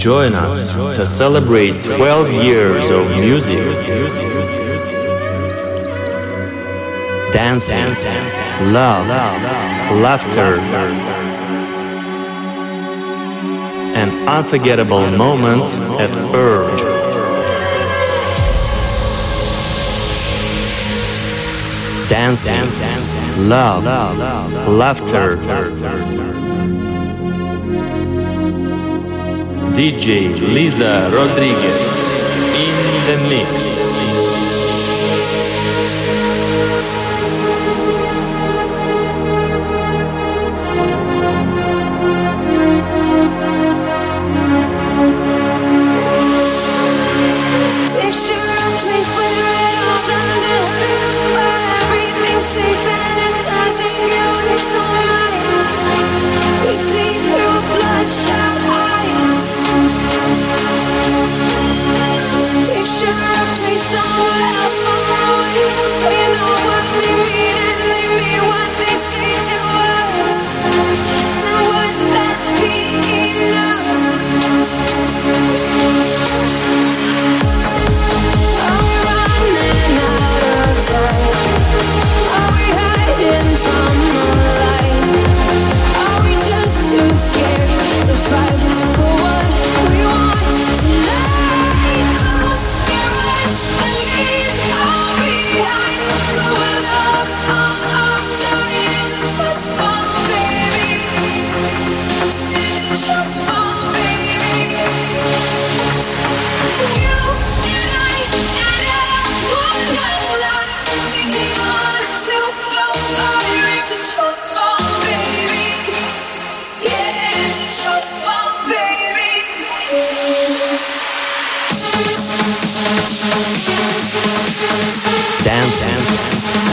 Join us to celebrate 12 years of music. Dancing, love, laughter, and unforgettable moments at Urge. Dancing, love, laughter. DJ Liza Rodriguez in the mix.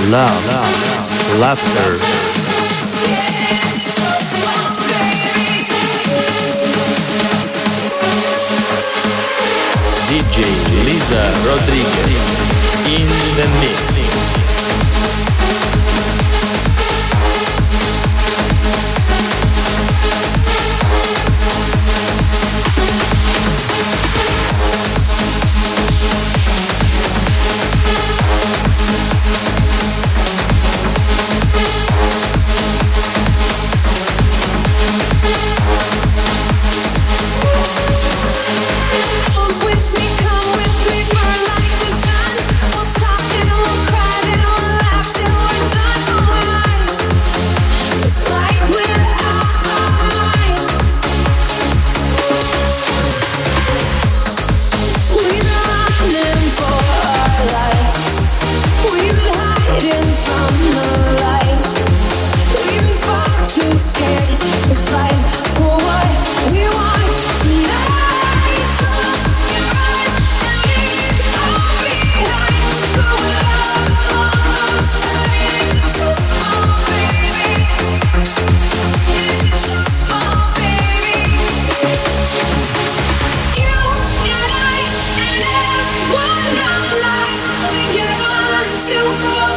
Love, laughter. DJ Liza Rodriguez in the mix.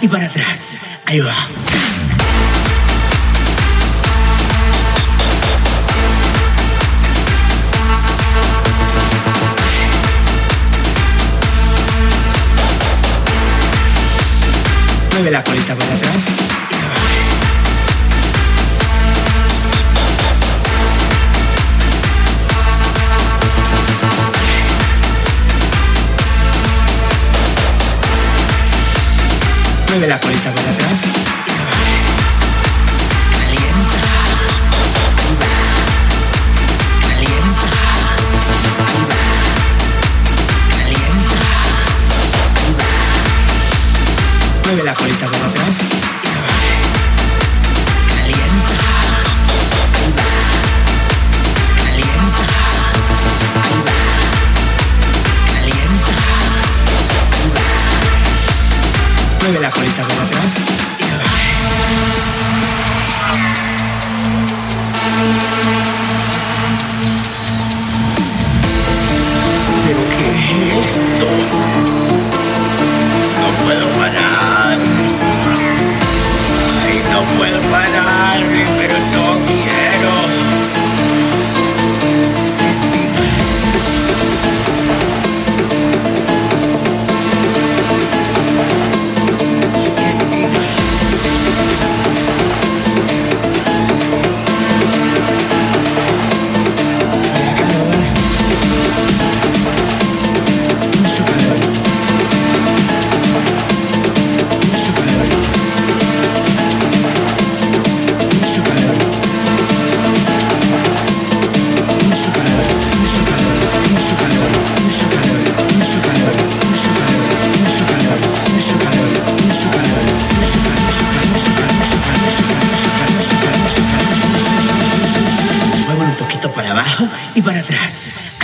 y para atrás. Ahí va. Mueve la colita para atrás. de la colita.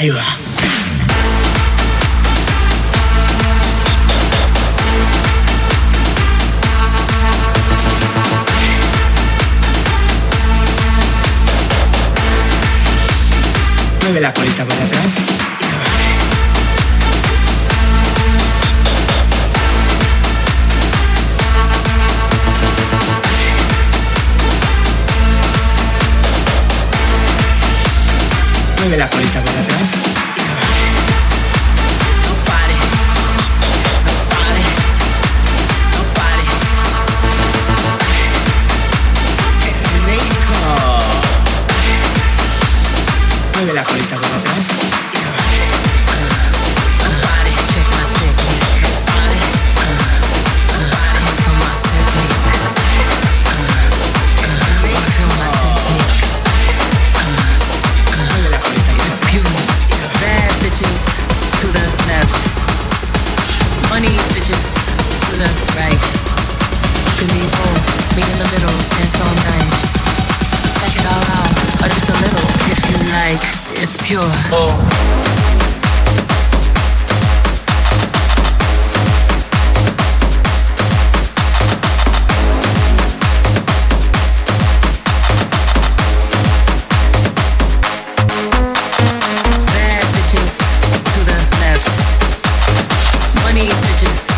Ahí va. Money bitches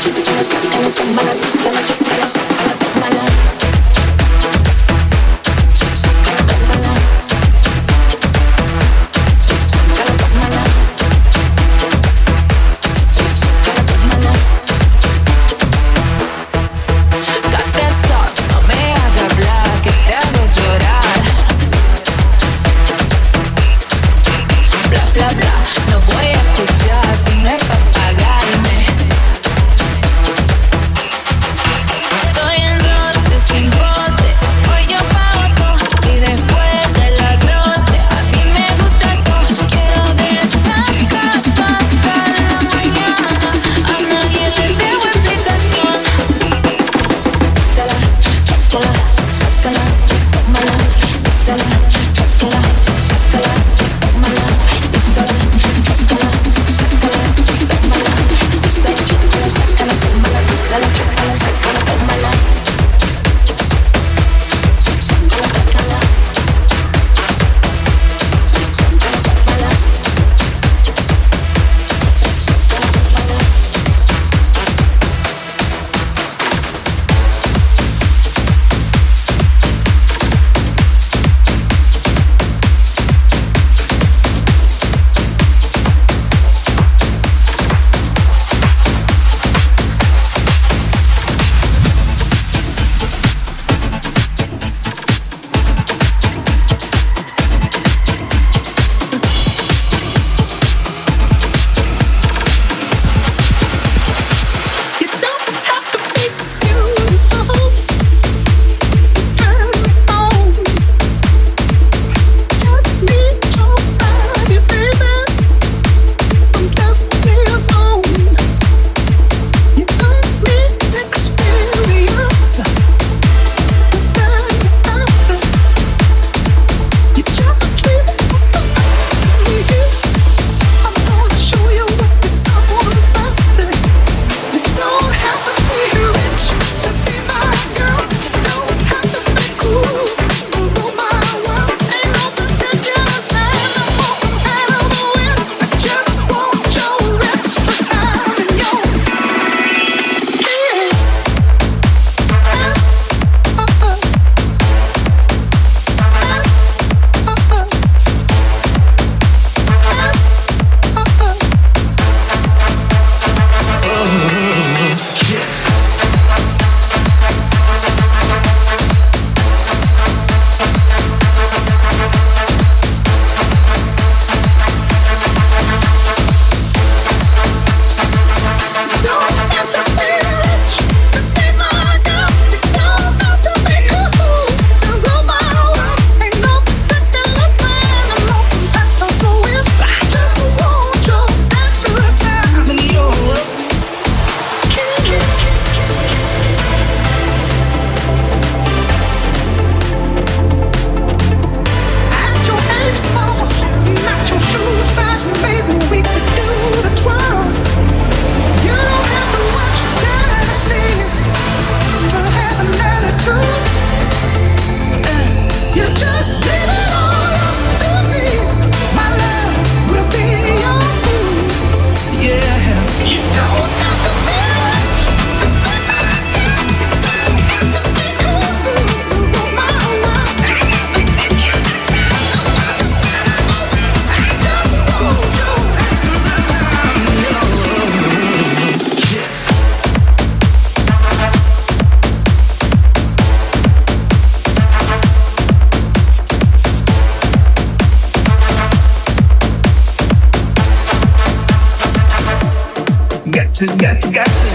Sabe que eu não tô maluco, ela te traz, ela tá maluca to, get get. to.